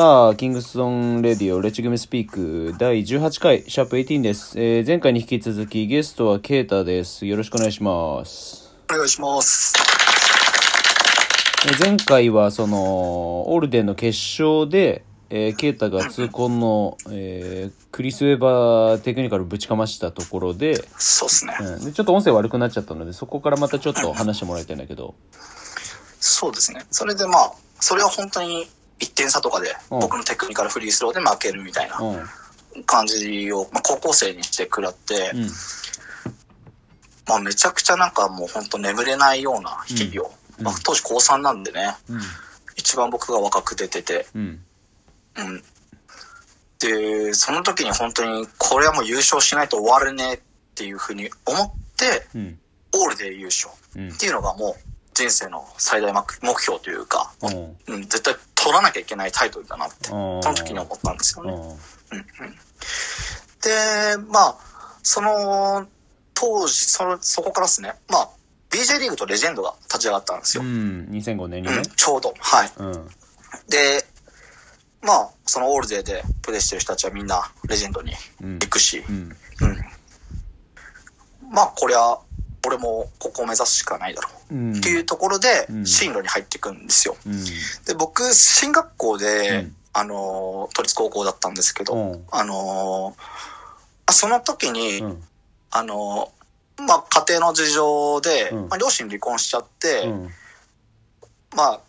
さあ、キングストンレディオ、レッチグミスピーク、第18回、シャープ18です。えー前回に引き続き、ゲストはケータです。よろしくお願いします。お願いします。えー前回は、その、オールデンの決勝で、えーケータが痛恨の、えークリス・ウェバーテクニカルぶちかましたところで,、そうっすね。うん、で、ちょっと音声悪くなっちゃったので、そこからまたちょっと話してもらいたいんだけど、そうですね。それでまあ、それは本当に1点差とかで、うん。僕のテクニカルフリースローで負けるみたいなうん、うん、感じを、まあ、高校生にして食らって、まあめちゃくちゃなんかもう本当眠れないような日々を、うん。まあ、当時高3なんでね、うん、一番僕が若く出てて、うん、うん。で、その時に本当にこれはもう優勝しないと終わるねっていうふうに思って、うん、オールで優勝うんっ、ていうのがもう人生の最大目目標というか、うん、うん、絶対取らなきゃいけないタイトルだなって、うんその時に思ったんですよね。うん、うんうん、で、まあ、その、当時、その、そこからですね、まあ、BJ リーグとレジェンドが立ち上がったんですよ。うん、2005年にねうん、。ちょうど。はい。うん、で、まあ、そのオールデーでプレイしてる人たちはみんなレジェンドにうん行、くし、うん、うん。まあ、これは、俺もここを目指すしかないだろう。うん、っていうところでうん、進路に入っていくんですよ。うん、で、僕、進学校で、うん。あのー、都立高校だったんですけど、うん、あのーあその時に、うん、あのーまあ、家庭の事情で、うん。まあ、両親離婚しちゃって、うん、まあ、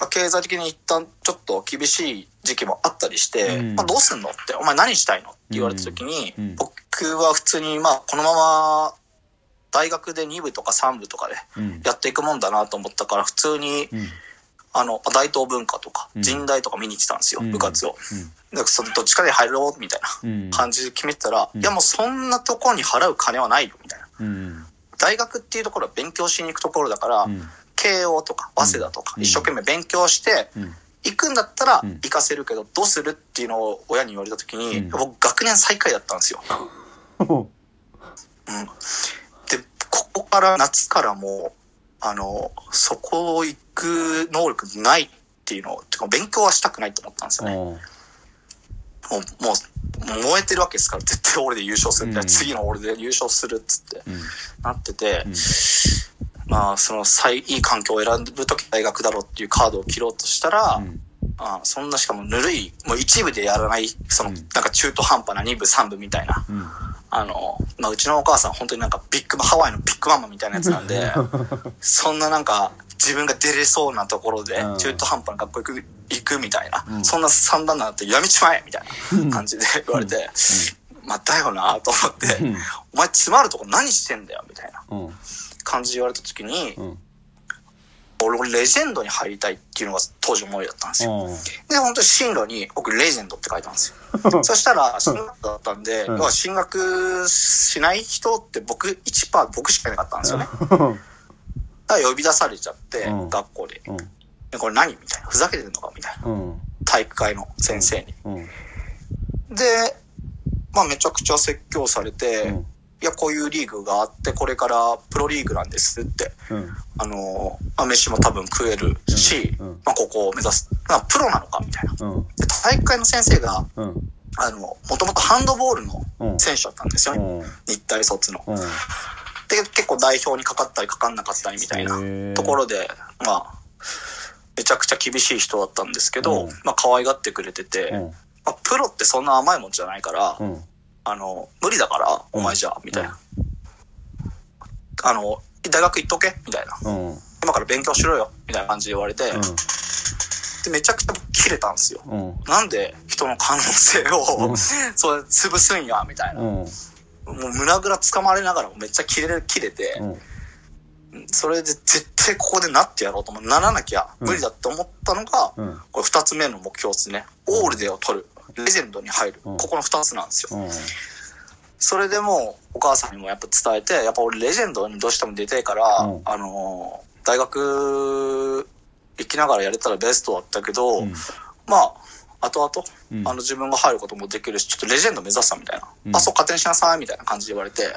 まあ経済的に一旦ちょっと厳しい時期もあったりして、うん。まあ、どうすんのって、お前何したいのって言われた時に、僕は普通に、まあ、このまま大学で2部とか3部とかでうん、やっていくもんだなと思ったから、普通に、うん、あの、大東文化とか、うん。人大とか見に行ってたんですよ、うん。部活を。で、そのどっちかで入ろうみたいなうん、感じで決めてたら、うん。いやもうそんなところに払う金はないよ、みたいな。うん、大学っていうところは勉強しに行くところだから、うん、慶応とか早稲田とかうん。一生懸命勉強して、うん、行くんだったらうん。行かせるけど、どうするっていうのを親に言われた時に、うん。僕学年最下位だったんですよ。うん。で、ここから夏からもう、あの、そこを行く能力ないっていうのを、てか勉強はしたくないと思ったんですよね。もう、もう、燃えてるわけですから、絶対俺で優勝するみたいな、うん。次の俺で優勝するっつってうん、なってて、うん。まあ、その最いい環境を選ぶとき大学だろうっていうカードを切ろうとしたら、うん、あそんなしかもぬるい、もう一部でやらない、その、うん。なんか中途半端な二部三部みたいな、うん、あの、まあ、うちのお母さん本当になんかビッグ、ハワイのビッグママみたいなやつなんで、そんななんか自分が出れそうなところでうん。中途半端な学校行く、行くみたいな、うん。そんな三段なんてやめちまえみたいな感じで言われて、まあ、だよなと思って、うん。お前詰まるとこ何してんだよみたいなうん、感じで言われた時に、うん、俺レジェンドに入りたいっていうのが当時思いだったんですよ。うん、で、本当に進路に僕レジェンドって書いたんですよ。そしたら、進学だったんで、うん要は進学しない人って僕1%僕しかいなかったんですよね。だから呼び出されちゃって、うん学校で。うん、でこれ何みたいな。ふざけてるのかみたいな。うん、体育会の先生に。うん、で、まあめちゃくちゃ説教されて、うんいや、こういうリーグがあって、これからプロリーグなんですって。うん、あのーまあ、飯も多分食えるし、うん。うん。まあ、ここを目指す。まあ、プロなのかみたいな。うん、で、体育会の先生が、うん、あの、もともとハンドボールのうん、選手だったんですよね。うん、日体卒の。うん、で、結構代表にかかったりかかんなかったりみたいなところで、まあ、めちゃくちゃ厳しい人だったんですけど、うん。まあ、可愛がってくれてて、うん、まあ、プロってそんな甘いもんじゃないから、うん、あの、無理だから、お前じゃあ、みたいな。あの、大学行っとけみたいな。うん、今から勉強しろよみたいな感じで言われて、うん、でめちゃくちゃ切れたんですよ。うん、なんで人の可能性を、うん それ潰すんやみたいな。うん、もう胸ぐら掴まれながらもめっちゃ切れ切れて、うん、それで絶対ここでなってやろうと思う。ならなきゃ無理だって思ったのが、うん、これ二つ目の目標ですね。オールデーを取る。レジェンドに入る。うんここの二つなんですよ。うん、それでもうお母さんにもやっぱ伝えて、やっぱ俺レジェンドにどうしても出てえから、うんあのー大学行きながらやれたらベストだったけど、うんまあ、後々、うんあの自分が入ることもできるし、ちょっとレジェンド目指したみたいな。うんあ、そう、勝手にしなさい、みたいな感じで言われて。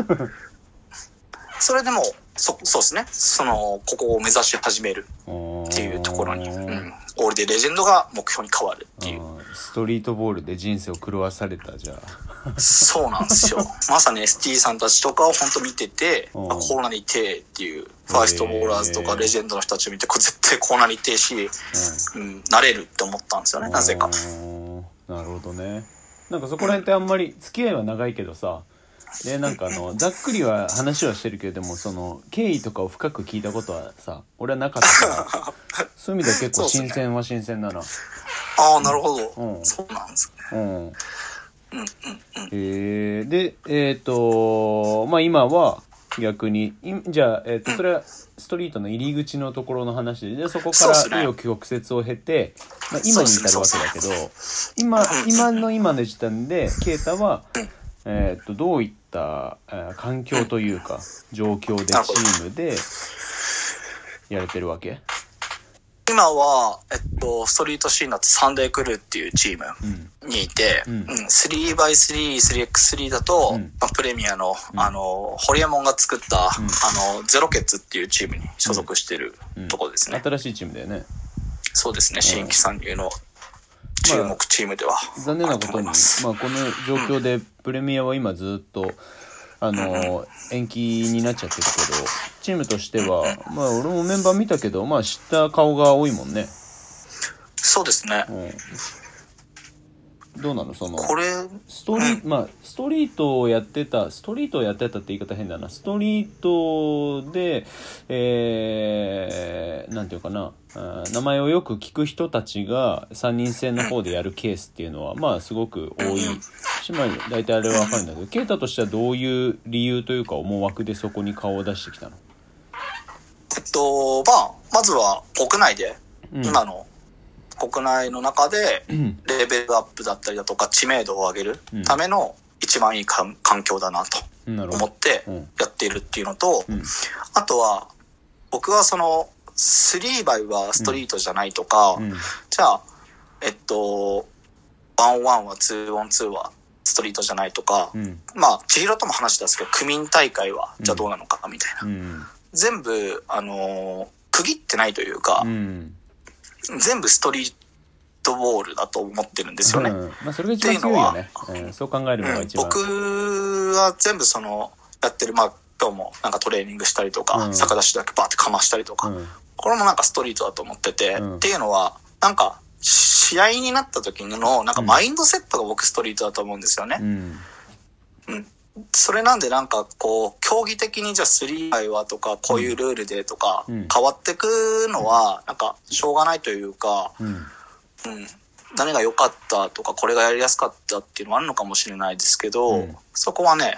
それでもう、そ、そうですね。その、ここを目指し始めるっていうところに、うん。オールでレジェンドが目標に変わるっていう。うんストリートボールで人生を狂わされたじゃあそうなんですよ。まさに ST さんたちとかを本当見てて、うん。あこうなりてえっていう、ファーストボーラーズとかレジェンドの人たちを見て、これ絶対こうなりてえし、うん、なれるって思ったんですよね、なぜか。うんなるほどね。なんかそこら辺ってあんまり付き合いは長いけどさでなんかあのざっくりは話はしてるけれどもその経緯とかを深く聞いたことはさ俺はなかったから そういう意味では結構新鮮は新鮮だな。ああ、なるほど。うん。そうなんですね。うん。えー、でえっ、とまあ今は逆にいじゃあ、えー、とそれはストリートの入り口のところの話ででそこからそうっすね。紆余曲折を経て、まあ、今に至るわけだけど今今の今の時点で啓太は、えー、とどういった、えー環境というか 状況でチームでやれてるわけ？今は、えっと、ストリートシーンだとサンデークルーっていうチームうん。にいて、ううんん 3x3、3x3 だと、うん。まあ、プレミアの、あの、ホリエモンが作った、ん。あの、ゼロケツっていうチームに所属してるうん。ところですね。新しいチームだよね。そうですね、新規参入の注目チームでは。残念なことに、まあ、この状況でプレミアは今ずっと、あの延期になっちゃってるけどチームとしては、まあ、俺もメンバー見たけど、まあ、知った顔が多いもんね、そうですね。うん、どうなの？そのこれ、ストリート、まあ、ストリートをやってた、ストリートをやってたって言い方変だな。ストリートで、えー、なんていうかな、名前をよく聞く人たちが3人制の方でやるケースっていうのは、まあ、すごく多い。し、まあ、大体あれはわかるんだけど、ケイタとしてはどういう理由というか思惑でそこに顔を出してきたの？えっと、まあ、まずは国内で、うん。今の国内の中で、んレベルアップだったりだとか、知名度を上げるうんための一番いい環環境だなと。思ってうんやっているっていうのと、うんあとは、僕はその、3バイはストリートじゃないとか、うん。じゃあ、えっと、1-1は 2-on-2 はストリートじゃないとか、うん。まあ、千尋とも話したんですけど、区民大会は、じゃあどうなのかみたいな。うん。全部、あのー区切ってないというか、うん。全部ストリートボールだと思ってるんですよね。うんまあ、それが一番強いよね。うん、そう考えるのがうん一番。僕は全部その、やってる、まあ、今日もなんかトレーニングしたりとか、うん逆出しだけバーってかましたりとか、うん。これもなんかストリートだと思ってて、うんっていうのは、なんか、試合になった時の、なんかマインドセットが僕ストリートだと思うんですよね。うん。それなんでなんかこう、競技的にじゃあ3杯はとか、こういうルールでとか、うん変わってくのは、なんか、しょうがないというか、うん。うん。何が良かったとか、これがやりやすかったっていうのはあるのかもしれないですけど、うんそこはね、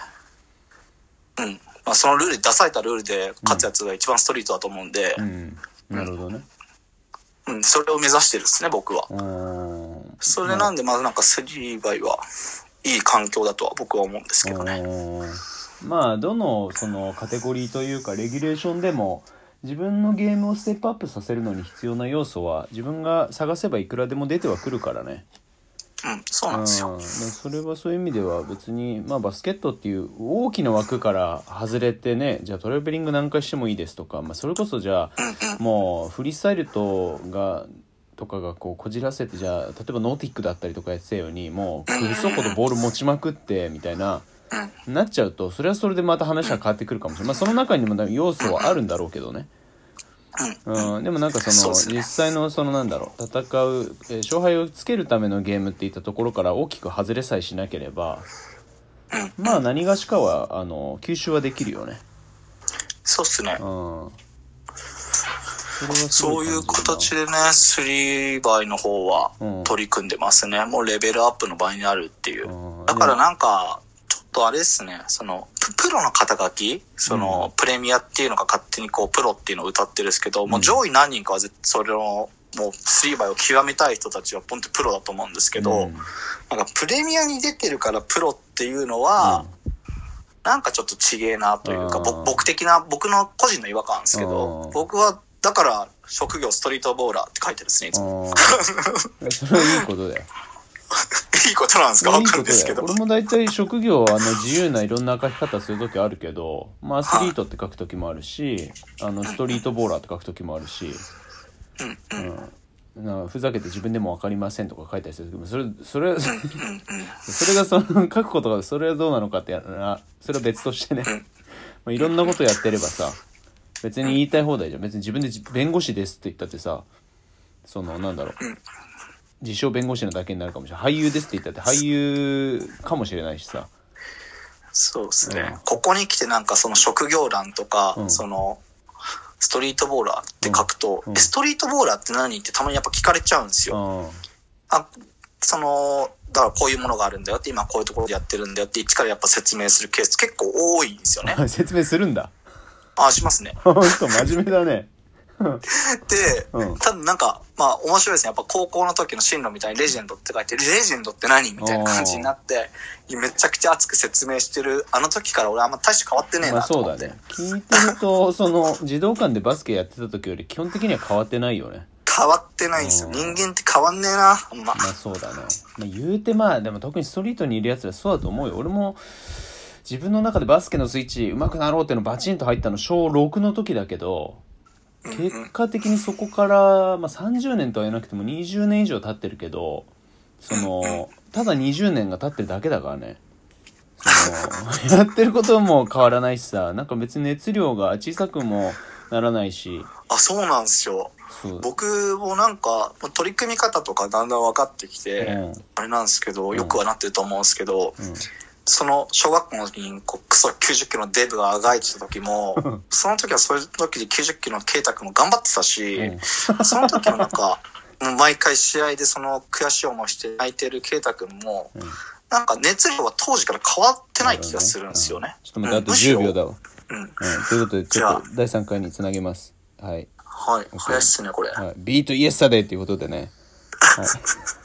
うん。まあ、そのルール、出されたルールで勝つやつが一番ストリートだと思うんでう、ん。なるほどね。うん、それを目指してるですね、僕は。うん。それなんで、まあなんか3倍はいい環境だとは僕は思うんですけどね。うんまあどのそのカテゴリーというかレギュレーションでも自分のゲームをステップアップさせるのに必要な要素は自分が探せばいくらでも出てはくるからね。うん、そうなんですよ。うん、それはそういう意味では別に、まあ、バスケットっていう大きな枠から外れてねじゃあトラベリング何回してもいいですとか、まあ、それこそじゃあもうフリースタイルとがとかがこうこじらせてじゃあ例えばノーティックだったりとかやってたようにもうフル速度ボール持ちまくってみたいな。なっちゃうとそれはそれでまた話は変わってくるかもしれない、まあ、その中にも要素はあるんだろうけどね、うん、でもなんかその実際のそのなんだろう戦う、えー勝敗をつけるためのゲームっていったところから大きく外れさえしなければまあ何がしかはあの吸収はできるよねそうっすね。うんそういう形でね、3倍の方はうん。取り組んでますね。もうレベルアップの場合になるっていう。う。ん。だからなんか、ちょっとあれですね、その、ププロの肩書き、その、プレミアっていうのが勝手にこう、プロっていうのを歌ってるんですけど、もう上位何人かは絶それの、もう3倍を極めたい人たちはポンってプロだと思うんですけど、うん。なんかプレミアに出てるからプロっていうのは、なんかちょっとちげえなというか、僕的な、僕の個人の違和感ですけうどん、僕は、だから、職業ストリートボーラーって書いてるんですね、いつも。うん それはいいことだよ。いいことなんですか？わかるんですけど。俺も大体職業あの自由ないろんな書き方する時あるけど、まあ、アスリートって書く時もあるしあのストリートボーラーって書く時もあるし、うんうん。なふざけて自分でも分かりませんとか書いたりするけどそれそれそれがその書くことがそれはどうなのかってやらそれは別としてね、まあ、いろんなことやってればさ別に言いたい放題じゃん。別に自分で弁護士ですって言ったってさそのなんだろう。自称弁護士なだけになるかもしれない。俳優ですって言ったって俳優かもしれないしさ。そうですね、うん。ここに来てなんかその職業欄とか、うん。そのストリートボーラーって書くと、うん。ストリートボーラーって何ってたまにやっぱ聞かれちゃうんですよ。ああそのだからこういうものがあるんだよって今こういうところでやってるんだよって一からやっぱ説明するケース結構多いんですよね。あ 説明するんだあしますね。ほんと真面目だね で、うん多分なんかまあ面白いですね。やっぱ高校の時の進路みたいにレジェンドって書いてレジェンドって何みたいな感じになってめちゃくちゃ熱く説明してるあの時から俺あんま大して変わってねえまあなと思って。そうだね聞いてるとその児童館でバスケやってた時より基本的には変わってないよね変わってないんですよ。うん人間って変わんねえな。あんま。まあそうだね、まあ、言うてまあでも特にストリートにいるやつらそうだと思うよ俺も自分の中でバスケのスイッチ上手くなろうっていうのバチンと入ったの小6の時だけど結果的にそこから、まあ、30年とは言わなくても20年以上経ってるけどそのただ20年が経ってるだけだからね。その やってることも変わらないしさなんか別に熱量が小さくもならないし。あ、そうなんですよ。僕もなんか、取り組み方とかだんだん分かってきて、うん。あれなんですけど、ん。よくはなってると思うんですけど、うんその小学校の時にこうクソ90キロのデブがあがいてた時も、その時はそういう時で90キロのケイタ君も頑張ってたし、うんその時もなんか、もう毎回試合でその悔しい思いして泣いてるケイタ君も、うんなんか熱量は当時から変わってない気がするんですよね。ちょっと待って、あとうんむしろ10秒だわ。うん。うん、ということで、ちょっと第3回につなげます。はい。はい。早いっすね、これ。はい、 Beat Yesterday っていうことでね。はい。